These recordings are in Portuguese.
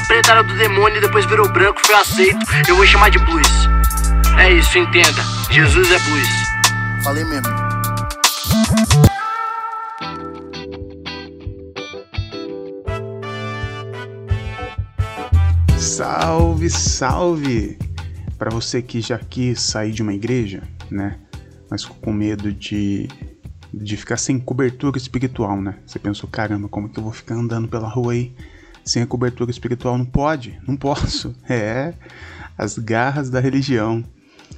era preta, era do demônio e depois virou branco, foi aceito. Eu vou chamar de blues. É isso, entenda. Jesus é blues. Falei mesmo. Salve, salve! Para você que já quis sair de uma igreja, né? Mas com medo de, de ficar sem cobertura espiritual, né? Você pensou, caramba, como que eu vou ficar andando pela rua aí sem a cobertura espiritual? Não pode, não posso. É, as garras da religião.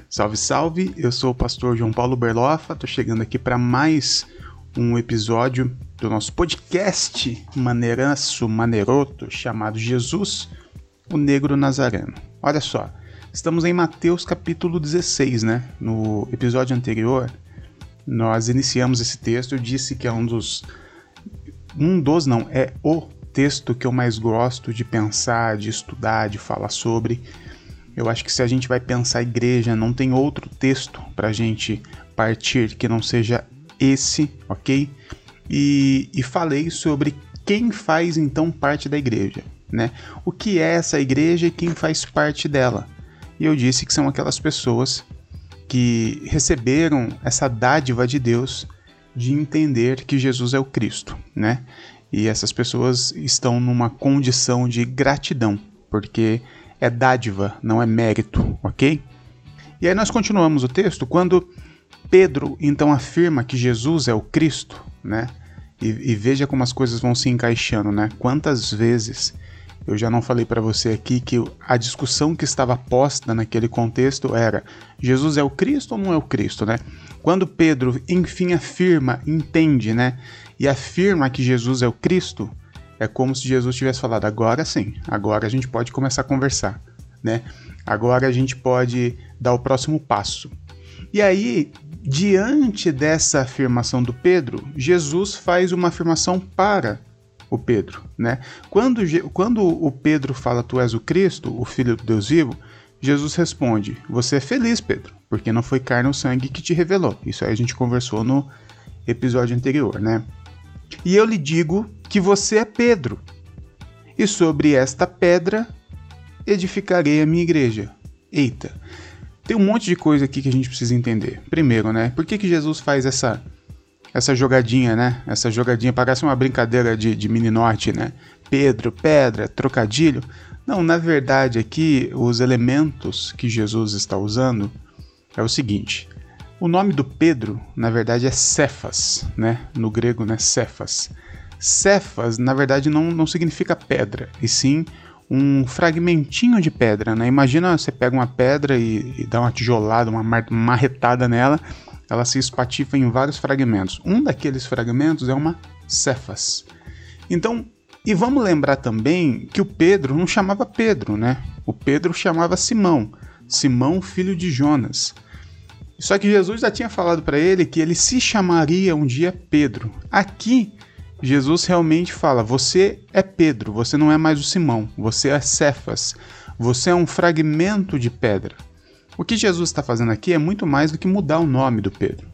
Salve, salve! Eu sou o pastor João Paulo Berlofa, tô chegando aqui para mais um episódio do nosso podcast maneiranço, maneiroto, chamado Jesus o negro nazareno. Olha só, estamos em Mateus capítulo 16, né? No episódio anterior, nós iniciamos esse texto. Eu disse que é um dos. Um dos, não, é o texto que eu mais gosto de pensar, de estudar, de falar sobre. Eu acho que se a gente vai pensar a igreja, não tem outro texto para a gente partir que não seja esse, ok? E, e falei sobre quem faz então parte da igreja né? O que é essa igreja e quem faz parte dela? E eu disse que são aquelas pessoas que receberam essa dádiva de Deus de entender que Jesus é o Cristo, né? E essas pessoas estão numa condição de gratidão, porque é dádiva, não é mérito, ok? E aí nós continuamos o texto quando Pedro então afirma que Jesus é o Cristo, né? E, e veja como as coisas vão se encaixando, né? Quantas vezes eu já não falei para você aqui que a discussão que estava posta naquele contexto era: Jesus é o Cristo ou não é o Cristo, né? Quando Pedro enfim afirma, entende, né? E afirma que Jesus é o Cristo, é como se Jesus tivesse falado: agora sim, agora a gente pode começar a conversar, né? Agora a gente pode dar o próximo passo. E aí, diante dessa afirmação do Pedro, Jesus faz uma afirmação para o Pedro, né? Quando, quando o Pedro fala tu és o Cristo, o Filho do Deus vivo, Jesus responde: Você é feliz, Pedro, porque não foi carne ou sangue que te revelou. Isso aí a gente conversou no episódio anterior, né? E eu lhe digo que você é Pedro, e sobre esta pedra edificarei a minha igreja. Eita, tem um monte de coisa aqui que a gente precisa entender. Primeiro, né? Por que, que Jesus faz essa essa jogadinha, né? Essa jogadinha parece uma brincadeira de, de mini norte, né? Pedro, pedra, trocadilho. Não, na verdade aqui os elementos que Jesus está usando é o seguinte. O nome do Pedro, na verdade, é Cefas, né? No grego, né? Cefas. Cefas, na verdade, não, não significa pedra, e sim um fragmentinho de pedra, né? Imagina você pega uma pedra e, e dá uma tijolada, uma marretada nela, ela se espatifa em vários fragmentos. Um daqueles fragmentos é uma cefas. Então, e vamos lembrar também que o Pedro não chamava Pedro, né? O Pedro chamava Simão, Simão filho de Jonas. Só que Jesus já tinha falado para ele que ele se chamaria um dia Pedro. Aqui, Jesus realmente fala: Você é Pedro, você não é mais o Simão, você é Cefas, você é um fragmento de pedra. O que Jesus está fazendo aqui é muito mais do que mudar o nome do Pedro.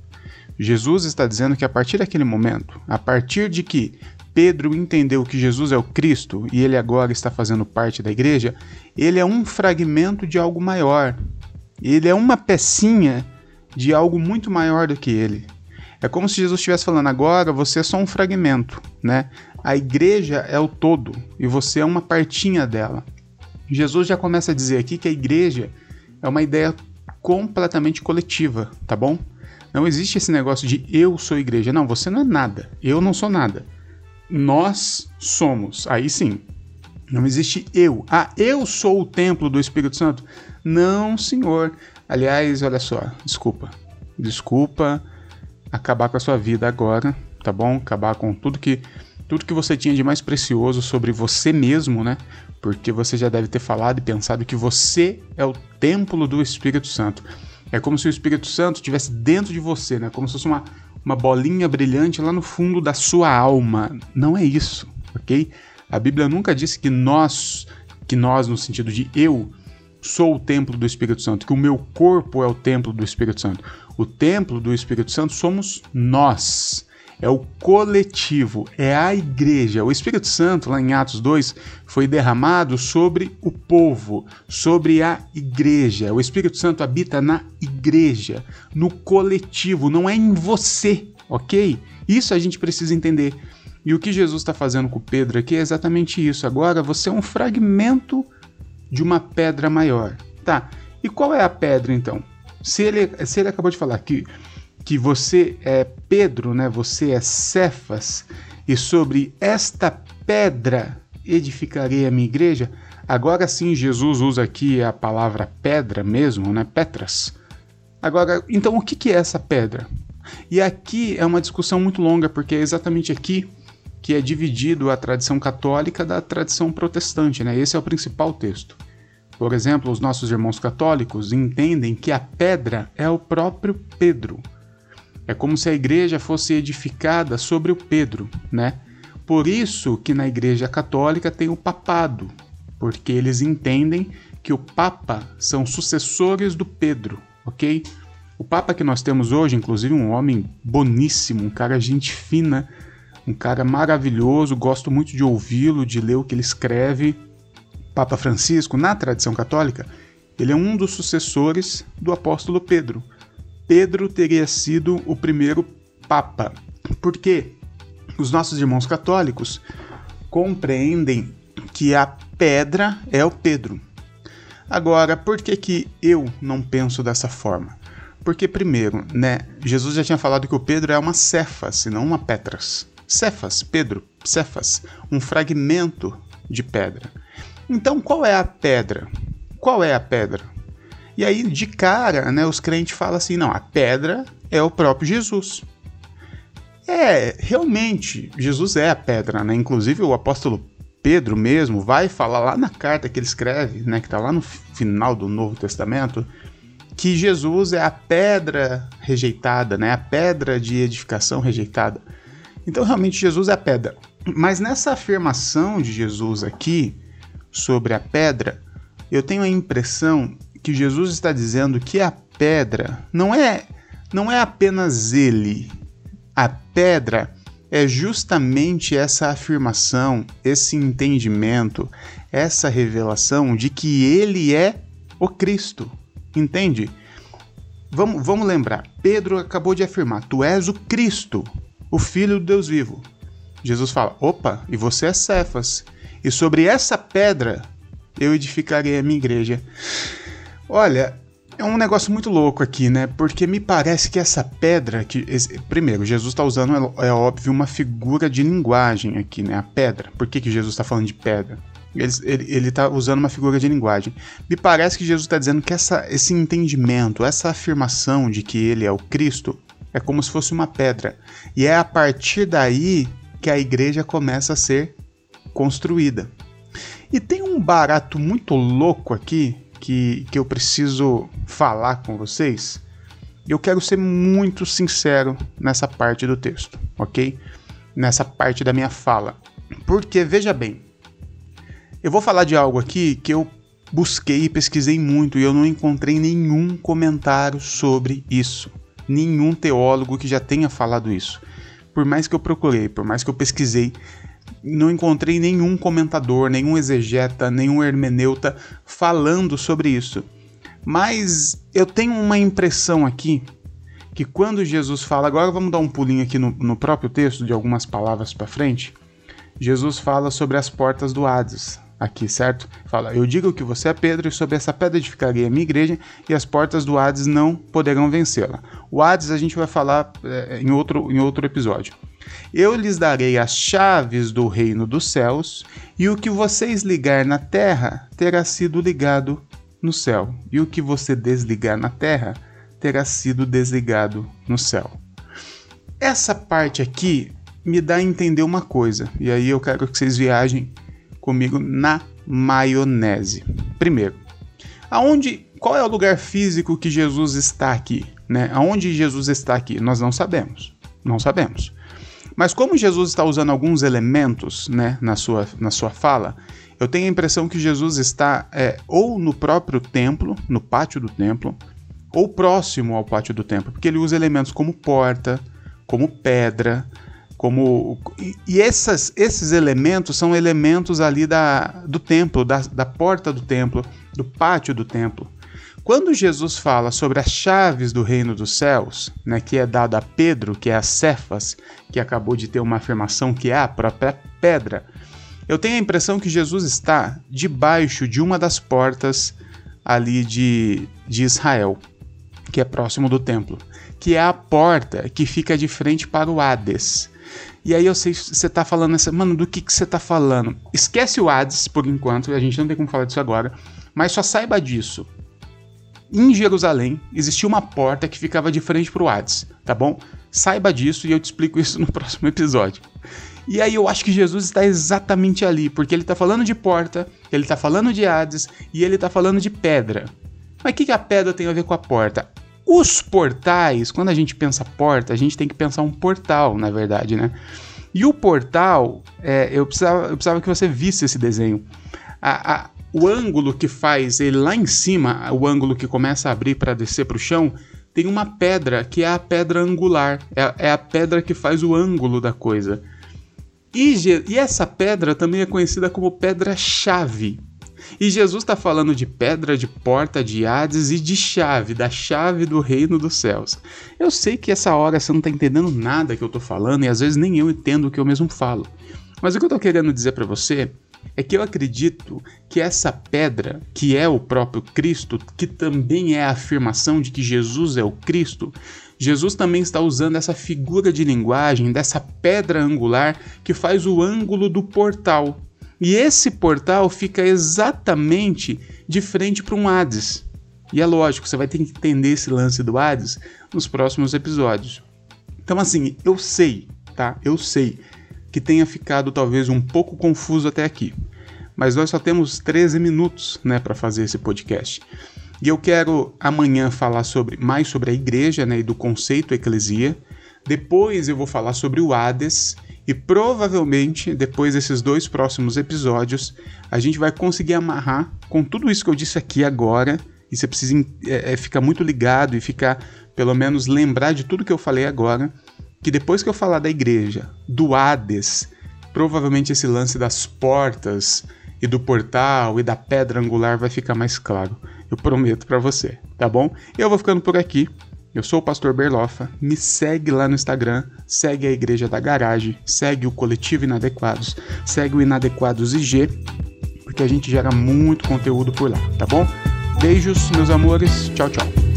Jesus está dizendo que a partir daquele momento, a partir de que Pedro entendeu que Jesus é o Cristo e ele agora está fazendo parte da igreja, ele é um fragmento de algo maior. Ele é uma pecinha de algo muito maior do que ele. É como se Jesus estivesse falando agora, você é só um fragmento, né? A igreja é o todo e você é uma partinha dela. Jesus já começa a dizer aqui que a igreja é uma ideia completamente coletiva, tá bom? Não existe esse negócio de eu sou igreja. Não, você não é nada. Eu não sou nada. Nós somos. Aí sim. Não existe eu. Ah, eu sou o templo do Espírito Santo. Não, senhor. Aliás, olha só. Desculpa. Desculpa acabar com a sua vida agora, tá bom? Acabar com tudo que tudo que você tinha de mais precioso sobre você mesmo, né? Porque você já deve ter falado e pensado que você é o templo do Espírito Santo. É como se o Espírito Santo estivesse dentro de você, né? Como se fosse uma, uma bolinha brilhante lá no fundo da sua alma. Não é isso, ok? A Bíblia nunca disse que nós, que nós no sentido de eu, sou o templo do Espírito Santo, que o meu corpo é o templo do Espírito Santo. O templo do Espírito Santo somos nós. é o coletivo, é a igreja. O Espírito Santo, lá em Atos 2, foi derramado sobre o povo, sobre a igreja. O Espírito Santo habita na igreja, no coletivo, não é em você, ok? Isso a gente precisa entender. E o que Jesus está fazendo com Pedro aqui é exatamente isso. Agora você é um fragmento de uma pedra maior. Tá, e qual é a pedra então? Se ele, se ele acabou de falar que que você é Pedro, né? Você é Cefas, e sobre esta pedra edificarei a minha igreja. Agora sim, Jesus usa aqui a palavra pedra mesmo, né? Petras. Agora, então o que é essa pedra? E aqui é uma discussão muito longa, porque é exatamente aqui que é dividido a tradição católica da tradição protestante, né? Esse é o principal texto. Por exemplo, os nossos irmãos católicos entendem que a pedra é o próprio Pedro. É como se a igreja fosse edificada sobre o Pedro, né? Por isso que na igreja católica tem o papado, porque eles entendem que o papa são sucessores do Pedro, ok? O papa que nós temos hoje, inclusive um homem boníssimo, um cara gente fina, um cara maravilhoso, gosto muito de ouvi-lo, de ler o que ele escreve. Papa Francisco, na tradição católica, ele é um dos sucessores do apóstolo Pedro. Pedro teria sido o primeiro papa. Porque os nossos irmãos católicos compreendem que a pedra é o Pedro. Agora, por que, que eu não penso dessa forma? Porque, primeiro, né, Jesus já tinha falado que o Pedro é uma cefas e não uma petras. Cefas, Pedro, cefas, um fragmento de pedra. Então, qual é a pedra? Qual é a pedra? E aí, de cara, né, os crentes falam assim: não, a pedra é o próprio Jesus. É, realmente, Jesus é a pedra, né? Inclusive o apóstolo Pedro mesmo vai falar lá na carta que ele escreve, né, que está lá no final do Novo Testamento, que Jesus é a pedra rejeitada, né, a pedra de edificação rejeitada. Então, realmente, Jesus é a pedra. Mas nessa afirmação de Jesus aqui sobre a pedra, eu tenho a impressão que Jesus está dizendo que a pedra não é não é apenas ele. A pedra é justamente essa afirmação, esse entendimento, essa revelação de que ele é o Cristo. Entende? Vamos, vamos lembrar, Pedro acabou de afirmar: Tu és o Cristo, o Filho do Deus vivo. Jesus fala: Opa, e você é Cefas, e sobre essa pedra eu edificarei a minha igreja. Olha, é um negócio muito louco aqui, né? Porque me parece que essa pedra que primeiro Jesus está usando é, é, óbvio uma figura de linguagem aqui, né? A pedra. Por que, que Jesus está falando de pedra? Ele está usando uma figura de linguagem. Me parece que Jesus está dizendo que essa, esse entendimento, essa afirmação de que ele é o Cristo, é como se fosse uma pedra. E é a partir daí que a igreja começa a ser construída. E tem um barato muito louco aqui que, que eu preciso falar com vocês, eu quero ser muito sincero nessa parte do texto, ok? Nessa parte da minha fala. Porque, veja bem, eu vou falar de algo aqui que eu busquei e pesquisei muito e eu não encontrei nenhum comentário sobre isso. Nenhum teólogo que já tenha falado isso. Por mais que eu procurei, por mais que eu pesquisei, não encontrei nenhum comentador, nenhum exegeta, nenhum hermeneuta falando sobre isso. Mas eu tenho uma impressão aqui que quando Jesus fala, agora vamos dar um pulinho aqui no, no próprio texto, de algumas palavras para frente. Jesus fala sobre as portas do Hades, aqui, certo? Fala: Eu digo que você é Pedro, e sobre essa pedra edificarei a minha igreja, e as portas do Hades não poderão vencê-la. O Hades a gente vai falar é, em, outro, em outro episódio. Eu lhes darei as chaves do reino dos céus, e o que vocês ligar na terra terá sido ligado no céu, e o que você desligar na terra terá sido desligado no céu. Essa parte aqui me dá a entender uma coisa, e aí eu quero que vocês viajem comigo na maionese. Primeiro, aonde, qual é o lugar físico que Jesus está aqui? Né? Aonde Jesus está aqui? Nós não sabemos. Não sabemos. Mas como Jesus está usando alguns elementos né, na, sua, na sua fala, eu tenho a impressão que Jesus está é, ou no próprio templo, no pátio do templo, ou próximo ao pátio do templo, porque ele usa elementos como porta, como pedra, como e, essas, esses elementos são elementos ali da, do templo, da, da porta do templo, do pátio do templo. Quando Jesus fala sobre as chaves do reino dos céus, né, que é dado a Pedro, que é a Cefas, que acabou de ter uma afirmação que é a própria pedra, eu tenho a impressão que Jesus está debaixo de uma das portas ali de, de Israel, que é próximo do templo, que é a porta que fica de frente para o Hades. E aí eu sei que você está falando essa, mano, do que, que você está falando? Esquece o Hades por enquanto, a gente não tem como falar disso agora, mas só saiba disso em Jerusalém existia uma porta que ficava de frente para o Hades, tá bom? Saiba disso e eu te explico isso no próximo episódio. E aí eu acho que Jesus está exatamente ali, porque ele está falando de porta, ele está falando de Hades e ele está falando de pedra. Mas o que, que a pedra tem a ver com a porta? Os portais, quando a gente pensa porta, a gente tem que pensar um portal, na verdade, né? E o portal, é, eu, precisava, eu precisava que você visse esse desenho. A, a, o ângulo que faz ele lá em cima, o ângulo que começa a abrir para descer para o chão, tem uma pedra que é a pedra angular, é, é a pedra que faz o ângulo da coisa. E, e essa pedra também é conhecida como pedra-chave. E Jesus está falando de pedra, de porta, de Hades e de chave, da chave do reino dos céus. Eu sei que essa hora você não está entendendo nada que eu estou falando e às vezes nem eu entendo o que eu mesmo falo. Mas o que eu estou querendo dizer para você é que eu acredito que essa pedra, que é o próprio Cristo, que também é a afirmação de que Jesus é o Cristo, Jesus também está usando essa figura de linguagem dessa pedra angular que faz o ângulo do portal. E esse portal fica exatamente de frente para um Hades. E é lógico, você vai ter que entender esse lance do Hades nos próximos episódios. Então, assim, eu sei, tá? Eu sei que tenha ficado talvez um pouco confuso até aqui. Mas nós só temos 13 minutos, né, para fazer esse podcast. E eu quero amanhã falar sobre mais sobre a igreja, né, e do conceito eclesia. Depois eu vou falar sobre o Hades e provavelmente depois desses dois próximos episódios a gente vai conseguir amarrar com tudo isso que eu disse aqui agora. E você precisa é, é, ficar muito ligado e ficar, pelo menos, lembrar de tudo que eu falei agora que depois que eu falar da igreja, do Hades, provavelmente esse lance das portas e do portal e da pedra angular vai ficar mais claro. Eu prometo para você, tá bom? Eu vou ficando por aqui. Eu sou o Pastor Berlofa. Me segue lá no Instagram, segue a Igreja da Garagem, segue o Coletivo Inadequados, segue o Inadequados IG, porque a gente gera muito conteúdo por lá, tá bom? Beijos, meus amores. Tchau, tchau.